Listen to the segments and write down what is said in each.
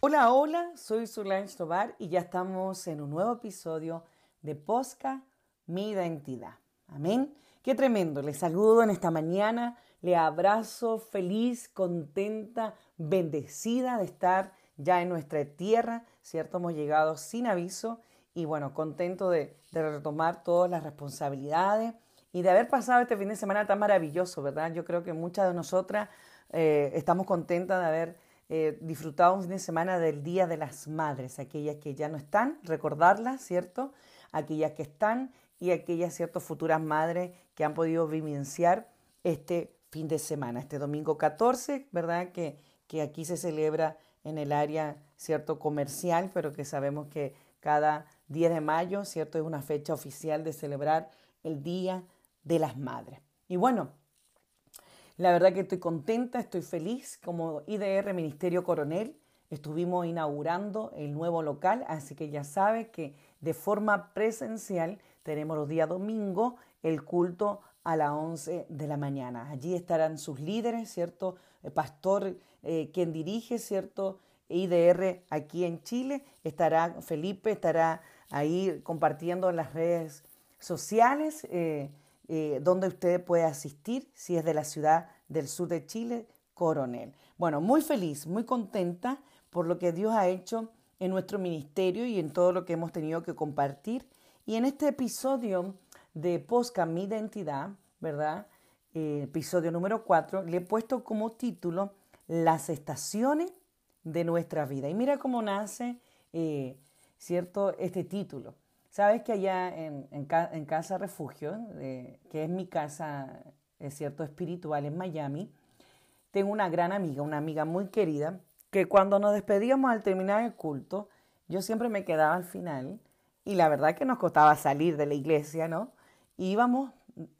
Hola, hola, soy Solange Tobar y ya estamos en un nuevo episodio de Posca, mi identidad. Amén. Qué tremendo. Les saludo en esta mañana, le abrazo feliz, contenta, bendecida de estar ya en nuestra tierra, ¿cierto? Hemos llegado sin aviso y bueno, contento de, retomar todas las responsabilidades y de haber pasado este fin de semana tan maravilloso, ¿verdad? Yo creo que muchas de nosotras eh, estamos contentas de haber eh, disfrutado un fin de semana del Día de las Madres, aquellas que ya no están, recordarlas, ¿cierto? Aquellas que están y aquellas, ¿cierto?, futuras madres que han podido vivenciar este fin de semana, este domingo 14, ¿verdad? Que, que aquí se celebra en el área, ¿cierto?, comercial, pero que sabemos que cada 10 de mayo, ¿cierto? Es una fecha oficial de celebrar el Día de las Madres. Y bueno, la verdad que estoy contenta, estoy feliz. Como IDR Ministerio Coronel estuvimos inaugurando el nuevo local, así que ya sabe que de forma presencial tenemos los días domingo el culto a las 11 de la mañana. Allí estarán sus líderes, ¿cierto? El pastor eh, quien dirige, ¿cierto? IDR aquí en Chile. Estará Felipe, estará ahí compartiendo en las redes sociales eh, eh, donde usted puede asistir si es de la ciudad del sur de Chile, Coronel. Bueno, muy feliz, muy contenta por lo que Dios ha hecho en nuestro ministerio y en todo lo que hemos tenido que compartir. Y en este episodio de Posca Mi Identidad, ¿verdad? Eh, episodio número 4, le he puesto como título Las estaciones de nuestra vida. Y mira cómo nace, eh, ¿cierto?, este título. Sabes que allá en, Casa Refugio, que es mi casa, es cierto, espiritual en Miami, tengo una gran amiga, una amiga muy querida, que cuando nos despedíamos al terminar el culto, yo siempre me quedaba al final y la verdad que nos costaba salir de la iglesia, ¿no? íbamos,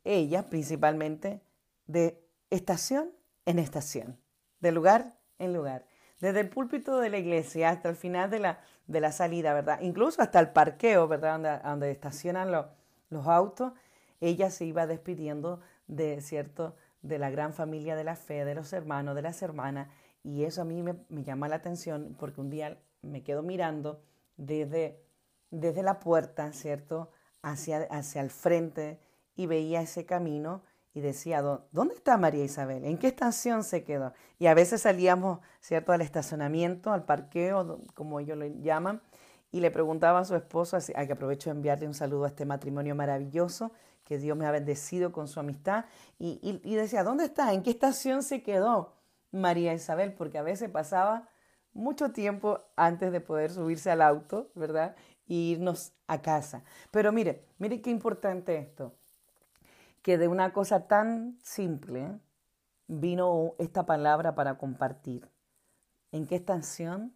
ella principalmente, de estación en estación, de lugar en lugar desde el púlpito de la iglesia hasta el final de la, de la salida, ¿verdad? Incluso hasta el parqueo, ¿verdad? Donde, donde estacionan los, los autos, ella se iba despidiendo de, ¿cierto? De la gran familia de la fe, de los hermanos, de las hermanas, y eso a mí me, me llama la atención porque un día me quedo mirando desde, desde la puerta, ¿cierto? Hacia, hacia el frente y veía ese camino y decía, ¿dónde está María Isabel? ¿En qué estación se quedó? Y a veces salíamos, ¿cierto?, al estacionamiento, al parqueo, como ellos lo llaman, y le preguntaba a su esposo, así, que aprovecho de enviarle un saludo a este matrimonio maravilloso, que Dios me ha bendecido con su amistad, y, y decía, ¿dónde está? ¿En qué estación se quedó María Isabel? Porque a veces pasaba mucho tiempo antes de poder subirse al auto, ¿verdad? E irnos a casa. Pero mire, mire qué importante esto que de una cosa tan simple vino esta palabra para compartir. ¿En qué estación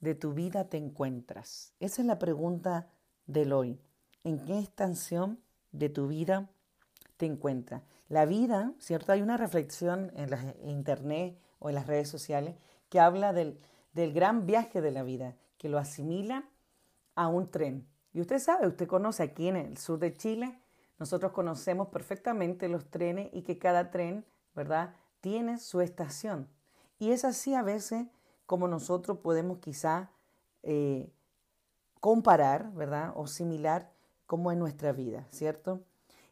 de tu vida te encuentras? Esa es la pregunta del hoy. ¿En qué estación de tu vida te encuentras? La vida, ¿cierto? Hay una reflexión en internet o en las redes sociales que habla del, del gran viaje de la vida, que lo asimila a un tren. Y usted sabe, usted conoce aquí en el sur de Chile, nosotros conocemos perfectamente los trenes y que cada tren, ¿verdad?, tiene su estación. Y es así a veces como nosotros podemos quizá eh, comparar, ¿verdad?, o similar como en nuestra vida, ¿cierto?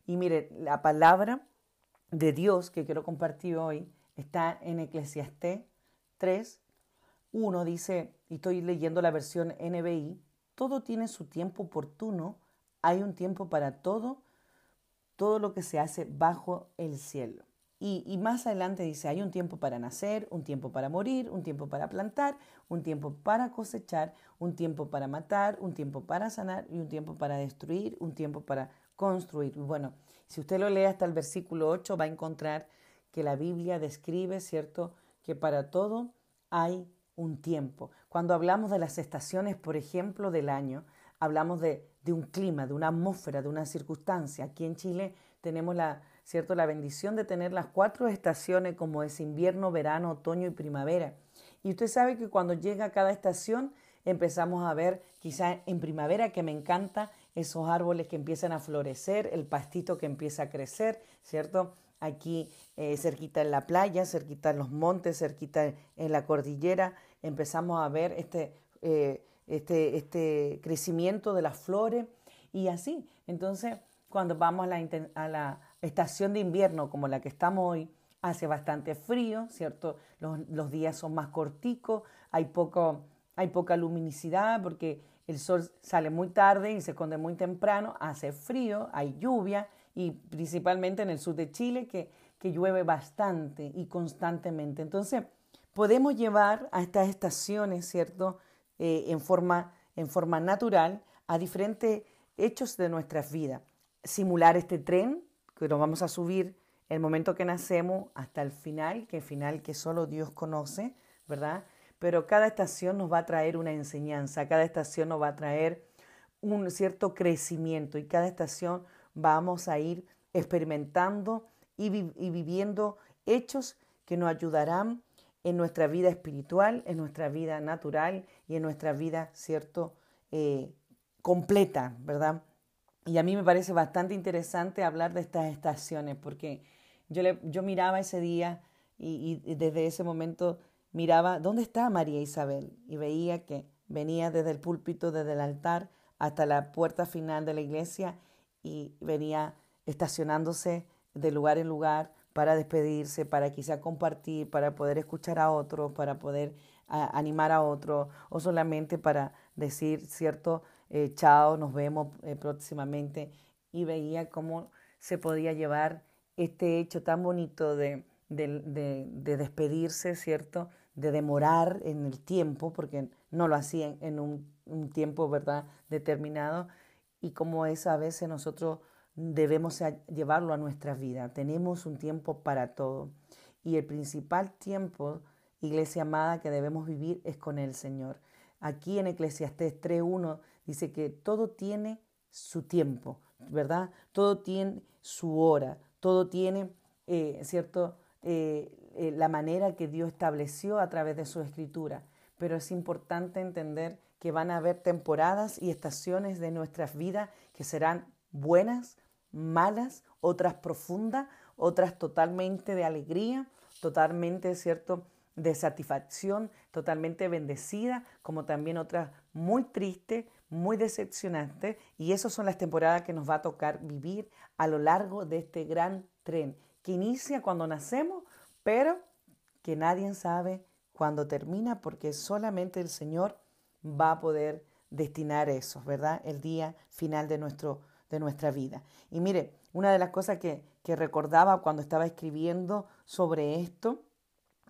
Y mire, la palabra de Dios que quiero compartir hoy está en Eclesiastés 3, 1 dice, y estoy leyendo la versión NBI, todo tiene su tiempo oportuno, hay un tiempo para todo todo lo que se hace bajo el cielo. Y, más adelante dice, hay un tiempo para nacer, un tiempo para morir, un tiempo para plantar, un tiempo para cosechar, un tiempo para matar, un tiempo para sanar y un tiempo para destruir, un tiempo para construir. Bueno, si usted lo lee hasta el versículo 8 va a encontrar que la Biblia describe, ¿cierto?, que para todo hay un tiempo. Cuando hablamos de las estaciones, por ejemplo, del año, hablamos de, un clima, de una atmósfera, de una circunstancia. Aquí en Chile tenemos la, ¿cierto? la bendición de tener las cuatro estaciones como es invierno, verano, otoño y primavera. Y usted sabe que cuando llega cada estación empezamos a ver quizá en primavera que me encanta esos árboles que empiezan a florecer, el pastito que empieza a crecer, ¿cierto? aquí eh, cerquita en la playa, cerquita en los montes, cerquita en la cordillera, empezamos a ver este, eh, este, este crecimiento de las flores y así. Entonces, cuando vamos a la, estación de invierno como la que estamos hoy, hace bastante frío, ¿cierto? Los, días son más corticos, hay, poco, hay poca luminosidad porque el sol sale muy tarde y se esconde muy temprano, hace frío, hay lluvia y principalmente en el sur de Chile que, que llueve bastante y constantemente. Entonces, podemos llevar a estas estaciones, ¿cierto? Eh, en, forma, en forma natural a diferentes hechos de nuestras vidas. Simular este tren que nos vamos a subir el momento que nacemos hasta el final, que final que solo Dios conoce, ¿verdad? Pero cada estación nos va a traer una enseñanza, cada estación nos va a traer un cierto crecimiento y cada estación vamos a ir experimentando y, viviendo hechos que nos ayudarán en nuestra vida espiritual, en nuestra vida natural y en nuestra vida, ¿cierto? Eh, completa, ¿verdad? Y a mí me parece bastante interesante hablar de estas estaciones porque yo, yo miraba ese día y, desde ese momento miraba, ¿dónde está María Isabel? Y veía que venía desde el púlpito, desde el altar, hasta la puerta final de la iglesia y venía estacionándose de lugar en lugar para despedirse, para quizá compartir, para poder escuchar a otro, para poder animar a otro, o solamente para decir, cierto, eh, chao, nos vemos eh, próximamente. Y veía cómo se podía llevar este hecho tan bonito de, despedirse, ¿cierto? De demorar en el tiempo, porque no lo hacían en un, tiempo, ¿verdad?, determinado, y como es a veces nosotros debemos llevarlo a nuestra vida. Tenemos un tiempo para todo. Y el principal tiempo, iglesia amada, que debemos vivir es con el Señor. Aquí en Eclesiastés 3.1 dice que todo tiene su tiempo, ¿verdad? Todo tiene su hora, todo tiene, eh, ¿cierto?, eh, eh, la manera que Dios estableció a través de su escritura. Pero es importante entender que van a haber temporadas y estaciones de nuestras vidas que serán buenas, malas, otras profundas, otras totalmente de alegría, totalmente, ¿cierto?, de satisfacción, totalmente bendecida, como también otras muy tristes, muy decepcionantes. Y esas son las temporadas que nos va a tocar vivir a lo largo de este gran tren, que inicia cuando nacemos, pero que nadie sabe cuándo termina, porque solamente el Señor va a poder destinar eso, ¿verdad? El día final de, nuestro, de nuestra vida. Y mire, una de las cosas que, que recordaba cuando estaba escribiendo sobre esto,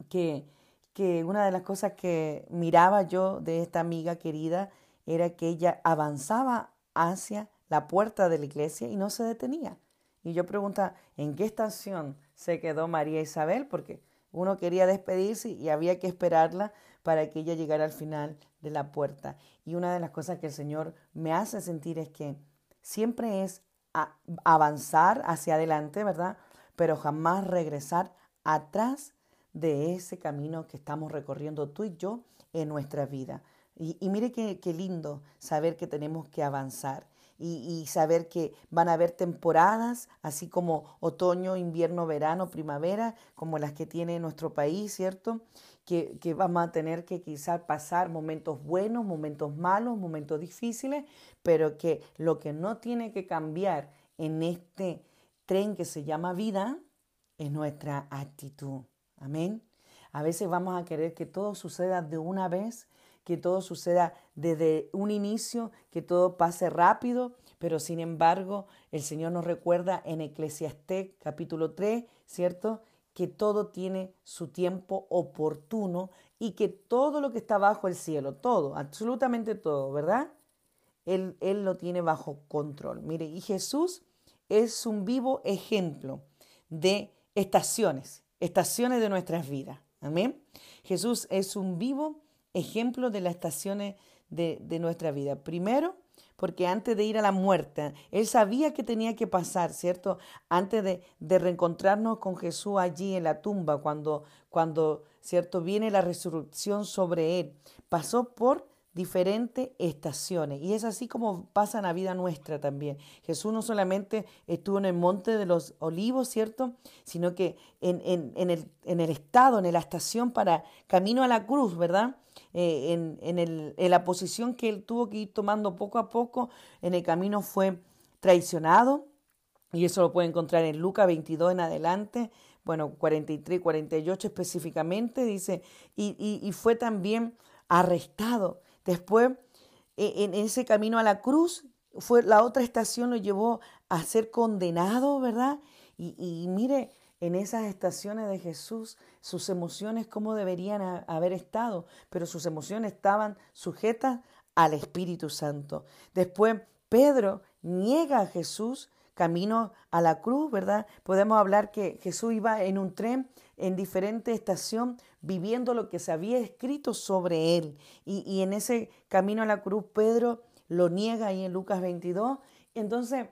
que que una de las cosas que miraba yo de esta amiga querida era que ella avanzaba hacia la puerta de la iglesia y no se detenía. Y yo preguntaba, ¿en qué estación se quedó María Isabel? Porque uno quería despedirse y había que esperarla para que ella llegara al final de la puerta. Y una de las cosas que el Señor me hace sentir es que siempre es avanzar hacia adelante, ¿verdad? Pero jamás regresar atrás de ese camino que estamos recorriendo tú y yo en nuestra vida. Y, mire qué, lindo saber que tenemos que avanzar y, y, saber que van a haber temporadas, así como otoño, invierno, verano, primavera, como las que tiene nuestro país, ¿cierto? Que, vamos a tener que quizás pasar momentos buenos, momentos malos, momentos difíciles, pero que lo que no tiene que cambiar en este tren que se llama vida es nuestra actitud. Amén. A veces vamos a querer que todo suceda de una vez, que todo suceda desde un inicio, que todo pase rápido, pero sin embargo el Señor nos recuerda en Eclesiastés capítulo 3, ¿cierto? Que todo tiene su tiempo oportuno y que todo lo que está bajo el cielo, todo, absolutamente todo, ¿verdad? Él, él lo tiene bajo control. Mire, y Jesús es un vivo ejemplo de estaciones estaciones de nuestras vidas. Amén. Jesús es un vivo ejemplo de las estaciones de, nuestra vida. Primero, porque antes de ir a la muerte, Él sabía que tenía que pasar, ¿cierto? Antes de, reencontrarnos con Jesús allí en la tumba, cuando, cuando, ¿cierto? Viene la resurrección sobre Él. Pasó por diferentes estaciones. Y es así como pasa en la vida nuestra también. Jesús no solamente estuvo en el monte de los olivos, ¿cierto? Sino que en el, estado, en la estación para camino a la cruz, ¿verdad? Eh, en, en la posición que él tuvo que ir tomando poco a poco, en el camino fue traicionado. Y eso lo puede encontrar en Lucas 22 en adelante, bueno, 43, 48 específicamente, dice, y, y fue también arrestado. Después, e, en ese camino a la cruz, fue la otra estación lo llevó a ser condenado, ¿verdad? Y, mire, en esas estaciones de Jesús, sus emociones cómo deberían haber estado, pero sus emociones estaban sujetas al Espíritu Santo. Después, Pedro niega a Jesús camino a la cruz, ¿verdad? Podemos hablar que Jesús iba en un tren en diferente estación viviendo lo que se había escrito sobre él. Y, en ese camino a la cruz Pedro lo niega ahí en Lucas 22. Entonces,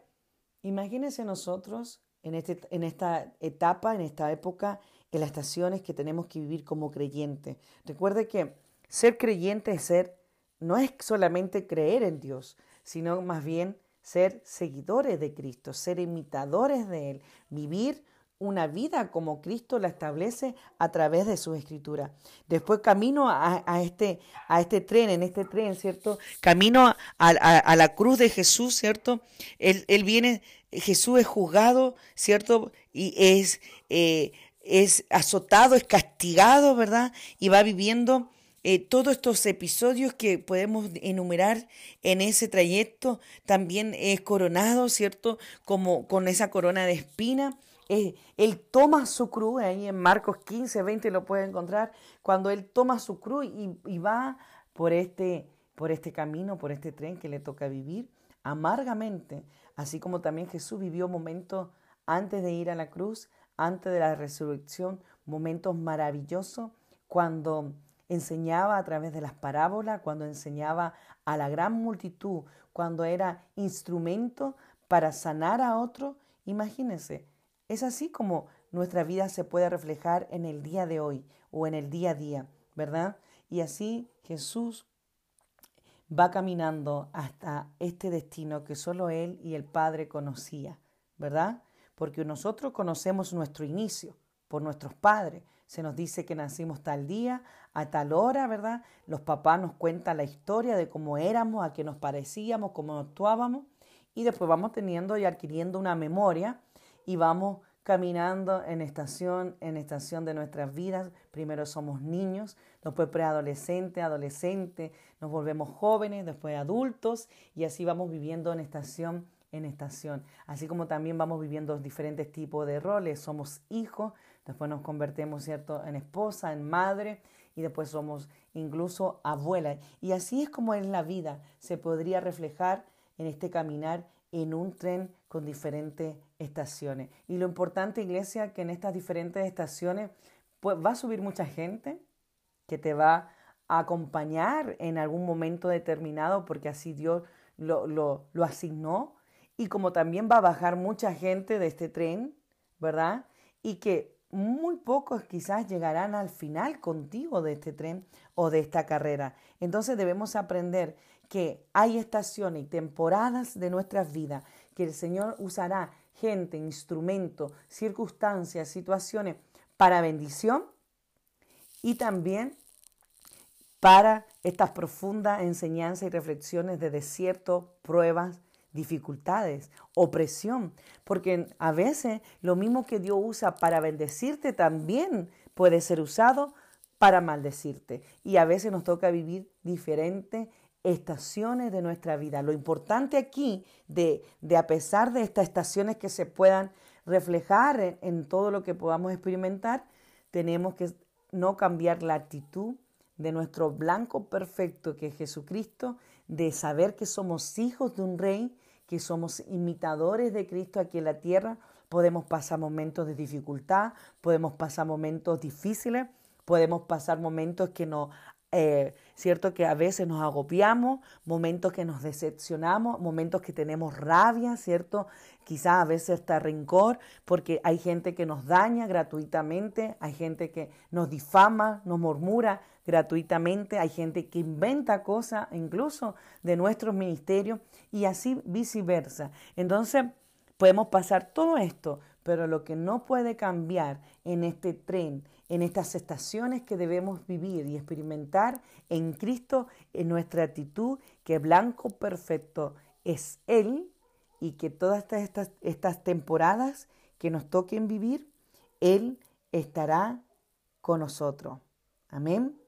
imagínense nosotros en, este, en esta etapa, en esta época, en las estaciones que tenemos que vivir como creyentes. Recuerde que ser creyente es ser, no es solamente creer en Dios, sino más bien ser seguidores de Cristo, ser imitadores de Él, vivir una vida como Cristo la establece a través de su escritura. Después camino a, este, a este tren, en este tren, ¿cierto? Camino a, la cruz de Jesús, ¿cierto? Él, viene, Jesús es juzgado, ¿cierto? Y es, eh, es azotado, es castigado, ¿verdad? Y va viviendo eh, todos estos episodios que podemos enumerar en ese trayecto, también es coronado, ¿cierto? Como con esa corona de espina. Eh, él toma su cruz, ahí en Marcos 15, 20 lo puede encontrar, cuando él toma su cruz y, va por este, por este camino, por este tren que le toca vivir amargamente, así como también Jesús vivió momentos antes de ir a la cruz, antes de la resurrección, momentos maravillosos cuando enseñaba a través de las parábolas, cuando enseñaba a la gran multitud, cuando era instrumento para sanar a otro. Imagínense, es así como nuestra vida se puede reflejar en el día de hoy o en el día a día, ¿verdad? Y así Jesús va caminando hasta este destino que solo Él y el Padre conocía, ¿verdad? Porque nosotros conocemos nuestro inicio por nuestros padres, se nos dice que nacimos tal día, a tal hora, ¿verdad? Los papás nos cuentan la historia de cómo éramos, a qué nos parecíamos, cómo actuábamos, y después vamos teniendo y adquiriendo una memoria y vamos caminando en estación en estación de nuestras vidas. Primero somos niños, después preadolescentes, adolescentes, nos volvemos jóvenes, después adultos y así vamos viviendo en estación en estación. Así como también vamos viviendo diferentes tipos de roles. Somos hijos, después nos convertimos, ¿cierto?, en esposa, en madre y después somos incluso abuela. Y así es como en la vida se podría reflejar en este caminar en un tren con diferentes estaciones. Y lo importante, iglesia, que en estas diferentes estaciones pues, va a subir mucha gente que te va a acompañar en algún momento determinado porque así Dios lo, lo, lo asignó y como también va a bajar mucha gente de este tren, ¿verdad? Y que muy pocos quizás llegarán al final contigo de este tren o de esta carrera. Entonces debemos aprender que hay estaciones y temporadas de nuestras vidas que el Señor usará gente, instrumentos, circunstancias, situaciones para bendición y también para estas profundas enseñanzas y reflexiones de desierto, pruebas, dificultades, opresión, porque a veces lo mismo que Dios usa para bendecirte también puede ser usado para maldecirte. Y a veces nos toca vivir diferentes estaciones de nuestra vida. Lo importante aquí de, de a pesar de estas estaciones que se puedan reflejar en, en todo lo que podamos experimentar, tenemos que no cambiar la actitud de nuestro blanco perfecto que es Jesucristo, de saber que somos hijos de un rey, que somos imitadores de Cristo aquí en la tierra, podemos pasar momentos de dificultad, podemos pasar momentos difíciles, podemos pasar momentos que no, eh, cierto que a veces nos agobiamos, momentos que nos decepcionamos, momentos que tenemos rabia, cierto, quizás a veces está rencor, porque hay gente que nos daña gratuitamente, hay gente que nos difama, nos murmura, gratuitamente, hay gente que inventa cosas incluso de nuestros ministerios y así viceversa. Entonces, podemos pasar todo esto, pero lo que no puede cambiar en este tren, en estas estaciones que debemos vivir y experimentar en Cristo, en nuestra actitud, que blanco perfecto es Él y que todas estas, estas temporadas que nos toquen vivir, Él estará con nosotros. Amén.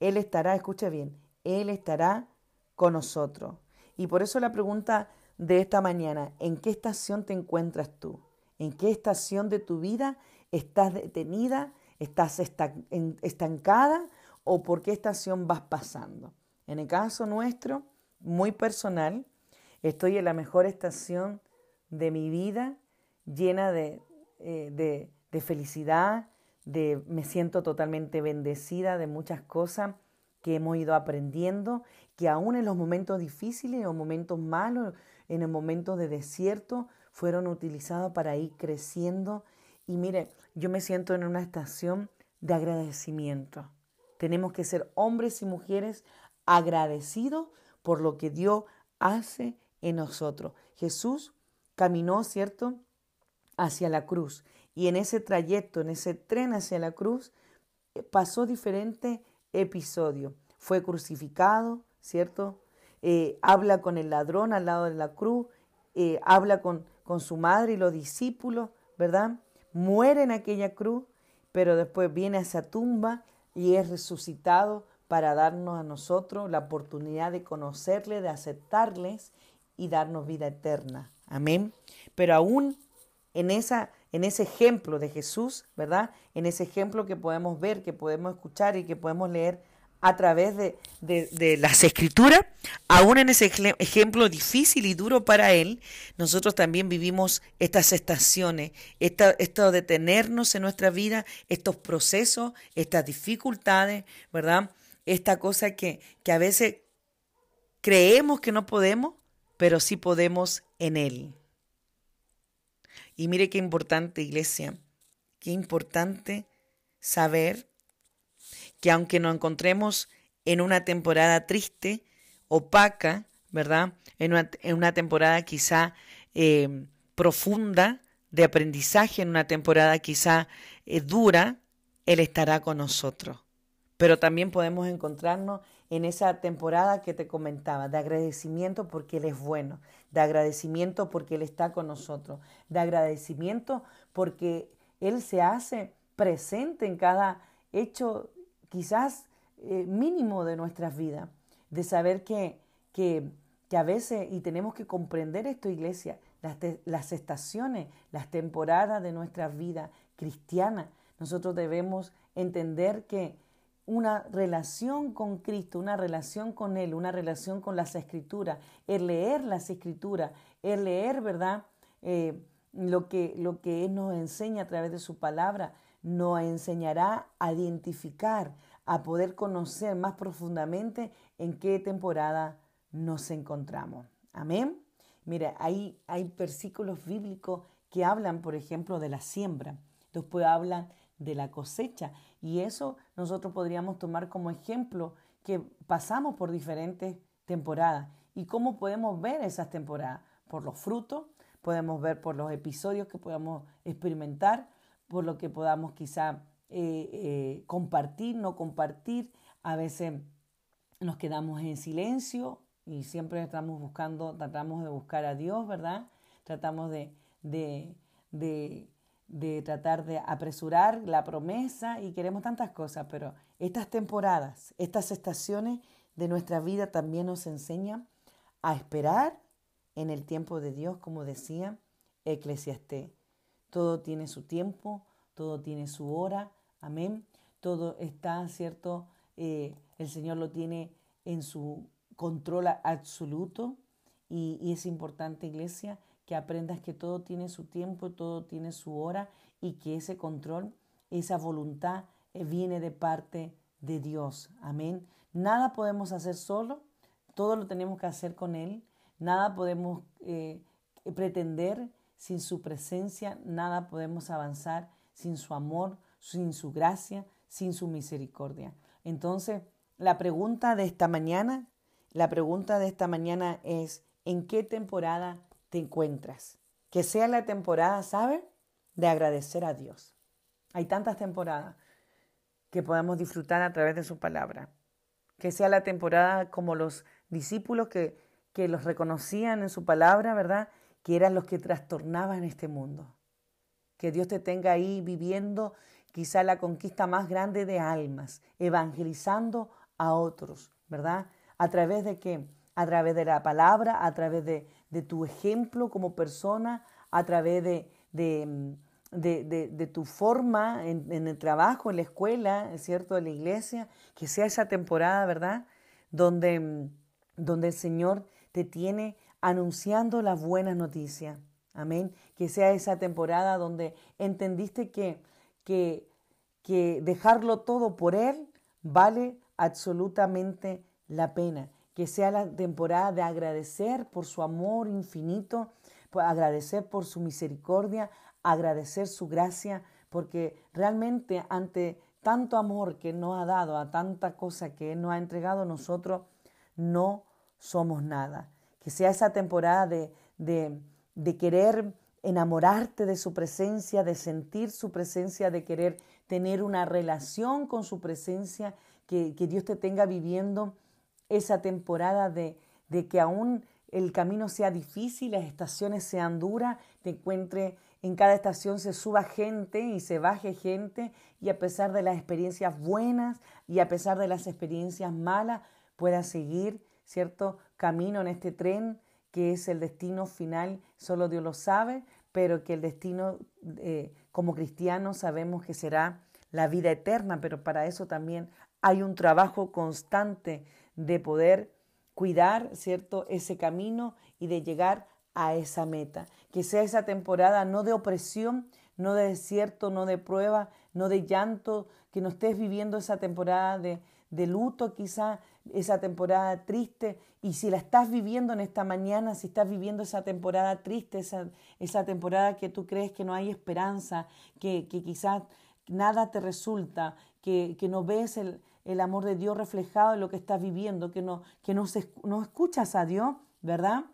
Él estará, escucha bien, Él estará con nosotros. Y por eso la pregunta de esta mañana, ¿en qué estación te encuentras tú? ¿En qué estación de tu vida estás detenida? ¿Estás estancada? ¿O por qué estación vas pasando? En el caso nuestro, muy personal, estoy en la mejor estación de mi vida, llena de, eh, de, felicidad, de, me siento totalmente bendecida de muchas cosas que hemos ido aprendiendo, que aún en los momentos difíciles, los momentos malos, en el momento de desierto, fueron utilizados para ir creciendo. Y mire, yo me siento en una estación de agradecimiento. Tenemos que ser hombres y mujeres agradecidos por lo que Dios hace en nosotros. Jesús caminó, ¿cierto?, hacia la cruz. Y en ese trayecto, en ese tren hacia la cruz, eh, pasó diferentes episodios. Fue crucificado, ¿cierto? Eh, habla con el ladrón al lado de la cruz, eh, habla con, con su madre y los discípulos, ¿verdad? Muere en aquella cruz, pero después viene a esa tumba y es resucitado para darnos a nosotros la oportunidad de conocerle, de aceptarles y darnos vida eterna. Amén. Pero aún en, esa, en ese ejemplo de Jesús, ¿verdad? En ese ejemplo que podemos ver, que podemos escuchar y que podemos leer a través de, de, las escrituras, aún en ese ejemplo difícil y duro para él, nosotros también vivimos estas estaciones, esta, esto de tenernos en nuestra vida, estos procesos, estas dificultades, ¿verdad? Esta cosa que, que a veces creemos que no podemos, pero sí podemos en él. Y mire qué importante, iglesia, qué importante saber que aunque nos encontremos en una temporada triste, opaca, ¿verdad? En una, temporada quizá eh, profunda de aprendizaje, en una temporada quizá eh, dura, Él estará con nosotros. Pero también podemos encontrarnos en esa temporada que te comentaba, de agradecimiento porque Él es bueno, de agradecimiento porque Él está con nosotros, de agradecimiento porque Él se hace presente en cada hecho quizás eh, mínimo de nuestras vidas, de saber que, que, a veces, y tenemos que comprender esto, iglesia, las, las estaciones, las temporadas de nuestra vida cristiana, nosotros debemos entender que una relación con Cristo, una relación con Él, una relación con las escrituras, el leer las escrituras, el leer, ¿verdad? Eh, lo, que, lo que Él nos enseña a través de su palabra, nos enseñará a identificar, a poder conocer más profundamente en qué temporada nos encontramos. Amén. Mira, ahí hay versículos bíblicos que hablan, por ejemplo, de la siembra. Después hablan de la cosecha. Y eso nosotros podríamos tomar como ejemplo que pasamos por diferentes temporadas. ¿Y cómo podemos ver esas temporadas? Por los frutos, podemos ver por los episodios que podamos experimentar, por lo que podamos quizá eh, eh, compartir, no compartir. A veces nos quedamos en silencio y siempre estamos buscando, tratamos de buscar a Dios, ¿verdad? Tratamos de, de, de, tratar de apresurar la promesa y queremos tantas cosas, pero estas temporadas, estas estaciones de nuestra vida también nos enseñan a esperar en el tiempo de Dios, como decía Eclesiastés. Todo tiene su tiempo, todo tiene su hora, amén. Todo está, ¿cierto? Eh, el Señor lo tiene en su control absoluto y, es importante, iglesia, que aprendas que todo tiene su tiempo, todo tiene su hora y que ese control, esa voluntad eh, viene de parte de Dios. Amén. Nada podemos hacer solo, todo lo tenemos que hacer con Él, nada podemos eh, pretender sin su presencia, nada podemos avanzar sin su amor, sin su gracia, sin su misericordia. Entonces, la pregunta de esta mañana, la pregunta de esta mañana es, ¿en qué temporada te encuentras? Que sea la temporada, ¿sabe? De agradecer a Dios. Hay tantas temporadas que podamos disfrutar a través de su palabra. Que sea la temporada como los discípulos que, que los reconocían en su palabra, ¿verdad? Que eran los que trastornaban este mundo. Que Dios te tenga ahí viviendo quizá la conquista más grande de almas, evangelizando a otros, ¿verdad? ¿A través de qué? A través de la palabra, a través de, tu ejemplo como persona, a través de, de, tu forma en, el trabajo, en la escuela, ¿cierto? En la iglesia, que sea esa temporada, ¿verdad? Donde, donde el Señor te tiene anunciando las buenas noticias. Amén. Que sea esa temporada donde entendiste que, que, dejarlo todo por Él vale absolutamente la pena. Que sea la temporada de agradecer por su amor infinito, agradecer por su misericordia, agradecer su gracia, porque realmente ante tanto amor que nos ha dado, a tanta cosa que Él nos ha entregado, nosotros no somos nada. Que sea esa temporada de, de, de querer enamorarte de su presencia, de sentir su presencia, de querer tener una relación con su presencia, que, Dios te tenga viviendo esa temporada de, de que aún el camino sea difícil, las estaciones sean duras, te encuentre en cada estación se suba gente y se baje gente y a pesar de las experiencias buenas y a pesar de las experiencias malas, puedas seguir, ¿cierto? Camino en este tren que es el destino final, solo Dios lo sabe, pero que el destino eh, como cristianos sabemos que será la vida eterna, pero para eso también hay un trabajo constante de poder cuidar, ¿cierto?, ese camino y de llegar a esa meta. Que sea esa temporada no de opresión, no de desierto, no de prueba, no de llanto, que no estés viviendo esa temporada de, de luto quizá, esa temporada triste. Y si la estás viviendo en esta mañana, si estás viviendo esa temporada triste, esa, esa temporada que tú crees que no hay esperanza, que, que quizás nada te resulta, que, que no ves el, el, amor de Dios reflejado en lo que estás viviendo, que no, que no, se, no escuchas a Dios, ¿verdad?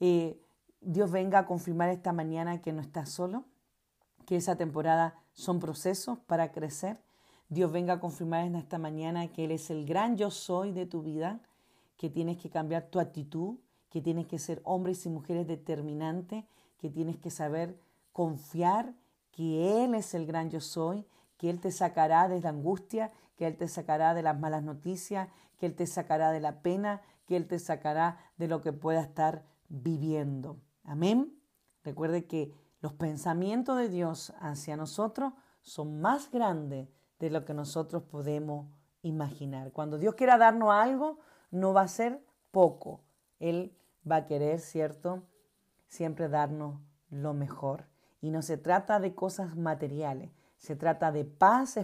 Eh, Dios venga a confirmar esta mañana que no estás solo, que esa temporada son procesos para crecer. Dios venga a confirmar en esta mañana que Él es el gran yo soy de tu vida, que tienes que cambiar tu actitud, que tienes que ser hombres y mujeres determinantes, que tienes que saber confiar que Él es el gran yo soy, que Él te sacará de la angustia, que Él te sacará de las malas noticias, que Él te sacará de la pena, que Él te sacará de lo que pueda estar viviendo. Amén. Recuerde que los pensamientos de Dios hacia nosotros son más grandes de lo que nosotros podemos imaginar. Cuando Dios quiera darnos algo, no va a ser poco. Él va a querer, ¿cierto? Siempre darnos lo mejor. Y no se trata de cosas materiales, se trata de paz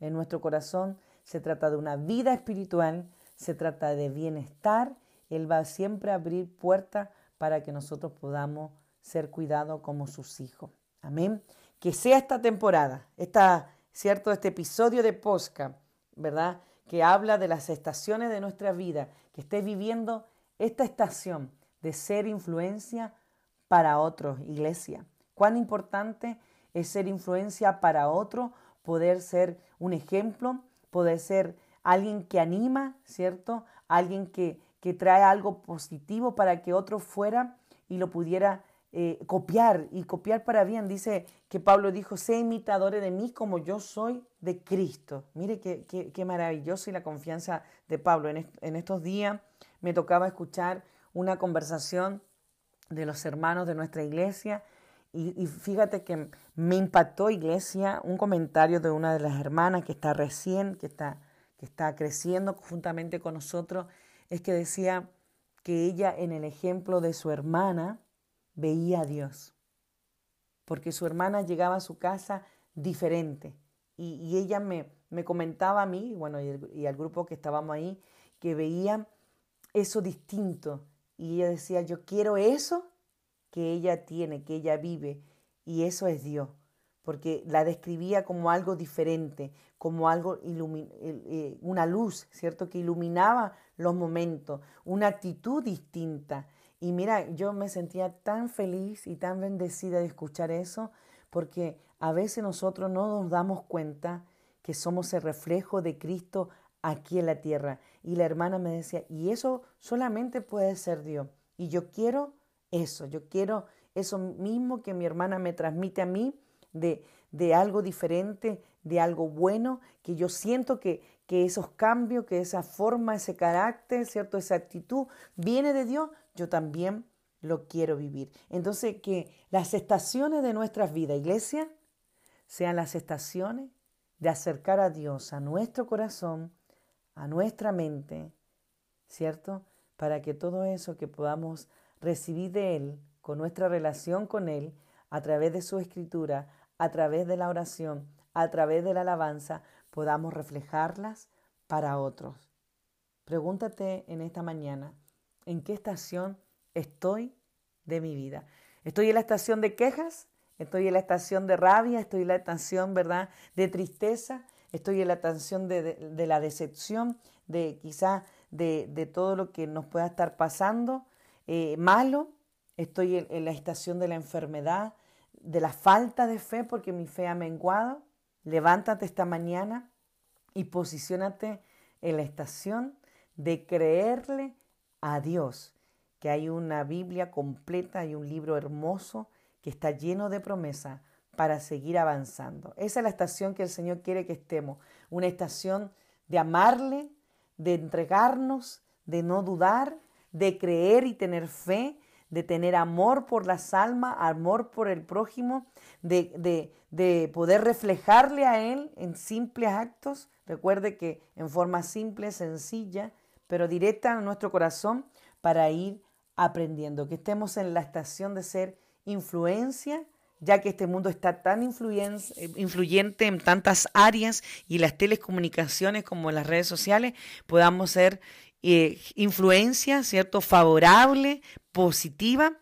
en nuestro corazón, se trata de una vida espiritual, se trata de bienestar. Él va siempre a abrir puertas para que nosotros podamos ser cuidados como sus hijos. Amén. Que sea esta temporada, esta, ¿cierto? Este episodio de Posca, ¿verdad? Que habla de las estaciones de nuestra vida, que estés viviendo esta estación de ser influencia para otros, iglesia. Cuán importante es ser influencia para otro, poder ser un ejemplo, poder ser alguien que anima, ¿cierto? Alguien que, que trae algo positivo para que otro fuera y lo pudiera eh, copiar y copiar para bien. Dice que Pablo dijo, sé imitadores de mí como yo soy de Cristo. Mire qué, qué, maravilloso y la confianza de Pablo. En, en estos días me tocaba escuchar una conversación de los hermanos de nuestra iglesia y, fíjate que me impactó, iglesia, un comentario de una de las hermanas que está recién, que está, que está creciendo juntamente con nosotros, es que decía que ella en el ejemplo de su hermana veía a Dios, porque su hermana llegaba a su casa diferente. Y, ella me, me, comentaba a mí, bueno, y, al grupo que estábamos ahí, que veía eso distinto. Y ella decía, yo quiero eso que ella tiene, que ella vive, y eso es Dios. porque la describía como algo diferente, como algo, eh, una luz, ¿cierto? Que iluminaba los momentos, una actitud distinta. Y mira, yo me sentía tan feliz y tan bendecida de escuchar eso, porque a veces nosotros no nos damos cuenta que somos el reflejo de Cristo aquí en la tierra. Y la hermana me decía, y eso solamente puede ser Dios. Y yo quiero eso, yo quiero eso mismo que mi hermana me transmite a mí, de, de algo diferente, de algo bueno, que yo siento que, que esos cambios, que esa forma, ese carácter, ¿cierto? Esa actitud viene de Dios, yo también lo quiero vivir. Entonces, que las estaciones de nuestras vidas, iglesia, sean las estaciones de acercar a Dios a nuestro corazón, a nuestra mente, ¿cierto? Para que todo eso que podamos recibir de Él, con nuestra relación con Él, a través de su escritura, a través de la oración, a través de la alabanza, podamos reflejarlas para otros. Pregúntate en esta mañana, ¿en qué estación estoy de mi vida? ¿Estoy en la estación de quejas? ¿Estoy en la estación de rabia? ¿Estoy en la estación, verdad, de tristeza? ¿Estoy en la estación de, la decepción? ¿De quizá de, todo lo que nos pueda estar pasando eh, malo? ¿Estoy en la estación de la enfermedad? de la falta de fe porque mi fe ha menguado, levántate esta mañana y posiciónate en la estación de creerle a Dios, que hay una Biblia completa, hay un libro hermoso que está lleno de promesas para seguir avanzando. Esa es la estación que el Señor quiere que estemos, una estación de amarle, de entregarnos, de no dudar, de creer y tener fe, de tener amor por las almas, amor por el prójimo, de, de, poder reflejarle a Él en simples actos. Recuerde que en forma simple, sencilla, pero directa a nuestro corazón para ir aprendiendo, que estemos en la estación de ser influencia, ya que este mundo está tan influyente en tantas áreas y las telecomunicaciones como las redes sociales, podamos ser eh, influencia, ¿cierto? Favorable, positiva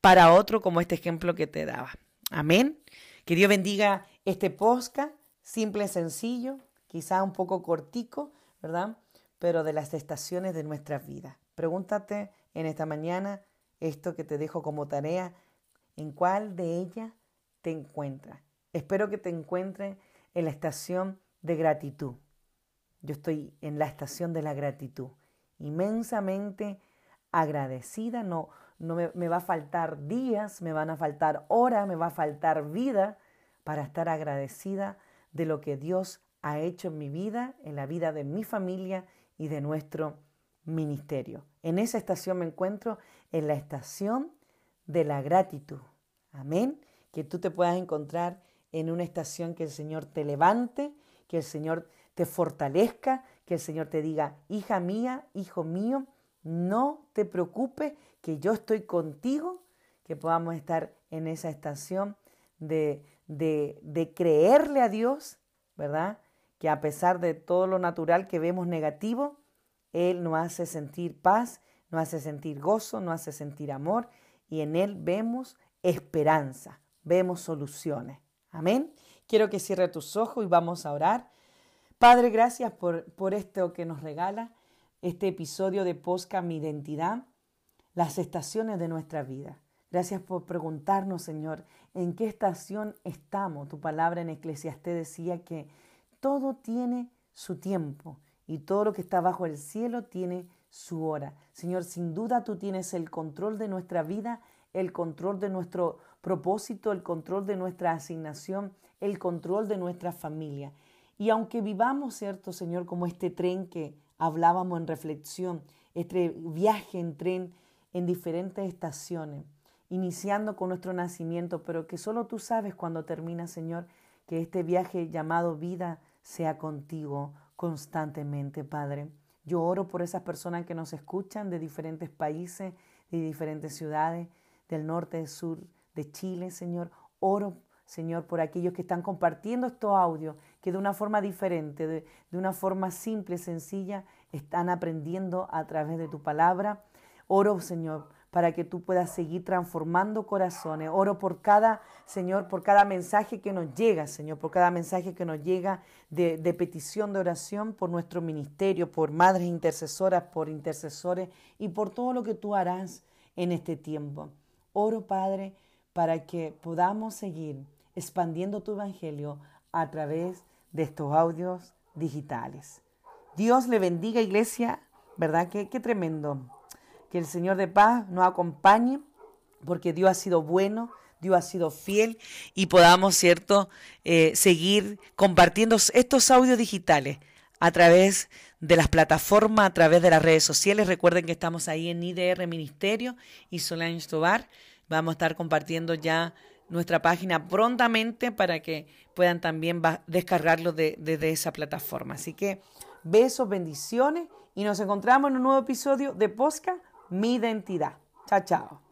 para otro, como este ejemplo que te daba. Amén. Que Dios bendiga este posca, simple, sencillo, quizá un poco cortico, ¿verdad? Pero de las estaciones de nuestras vidas. Pregúntate en esta mañana esto que te dejo como tarea, ¿en cuál de ellas te encuentras? Espero que te encuentres en la estación de gratitud. Yo estoy en la estación de la gratitud inmensamente agradecida, no, no me, va a faltar días, me van a faltar horas, me va a faltar vida para estar agradecida de lo que Dios ha hecho en mi vida, en la vida de mi familia y de nuestro ministerio. En esa estación me encuentro en la estación de la gratitud. Amén. Que tú te puedas encontrar en una estación que el Señor te levante, que el Señor te fortalezca, que el Señor te diga, hija mía, hijo mío, no te preocupes, que yo estoy contigo, que podamos estar en esa estación de, de, de creerle a Dios, ¿verdad? Que a pesar de todo lo natural que vemos negativo, Él nos hace sentir paz, nos hace sentir gozo, nos hace sentir amor y en Él vemos esperanza, vemos soluciones. Amén. Quiero que cierre tus ojos y vamos a orar. Padre, gracias por, por esto que nos regala, este episodio de Posca Mi Identidad, las estaciones de nuestra vida. Gracias por preguntarnos, Señor, en qué estación estamos. Tu palabra en Eclesiastés decía que todo tiene su tiempo y todo lo que está bajo el cielo tiene su hora. Señor, sin duda tú tienes el control de nuestra vida, el control de nuestro propósito, el control de nuestra asignación, el control de nuestra familia. Y aunque vivamos, ¿cierto, Señor, como este tren que hablábamos en reflexión, este viaje en tren en diferentes estaciones, iniciando con nuestro nacimiento, pero que solo tú sabes cuando termina, Señor, que este viaje llamado vida sea contigo constantemente, Padre. Yo oro por esas personas que nos escuchan de diferentes países, de diferentes ciudades, del norte, del sur, de Chile, Señor. Oro Señor, por aquellos que están compartiendo estos audios, que de una forma diferente, de, una forma simple, sencilla, están aprendiendo a través de tu palabra. Oro, Señor, para que tú puedas seguir transformando corazones. Oro por cada, Señor, por cada mensaje que nos llega, Señor, por cada mensaje que nos llega de, de petición de oración por nuestro ministerio, por madres intercesoras, por intercesores y por todo lo que tú harás en este tiempo. Oro, Padre, para que podamos seguir expandiendo tu evangelio a través de estos audios digitales. Dios le bendiga, iglesia, ¿verdad? Qué, qué tremendo. Que el Señor de paz nos acompañe, porque Dios ha sido bueno, Dios ha sido fiel y podamos, ¿cierto?, eh, seguir compartiendo estos audios digitales a través de las plataformas, a través de las redes sociales. Recuerden que estamos ahí en IDR Ministerio y Solange Tobar. Vamos a estar compartiendo ya nuestra página prontamente para que puedan también descargarlo desde esa plataforma. Así que besos, bendiciones y nos encontramos en un nuevo episodio de Posca, Mi Identidad. Chao, chao.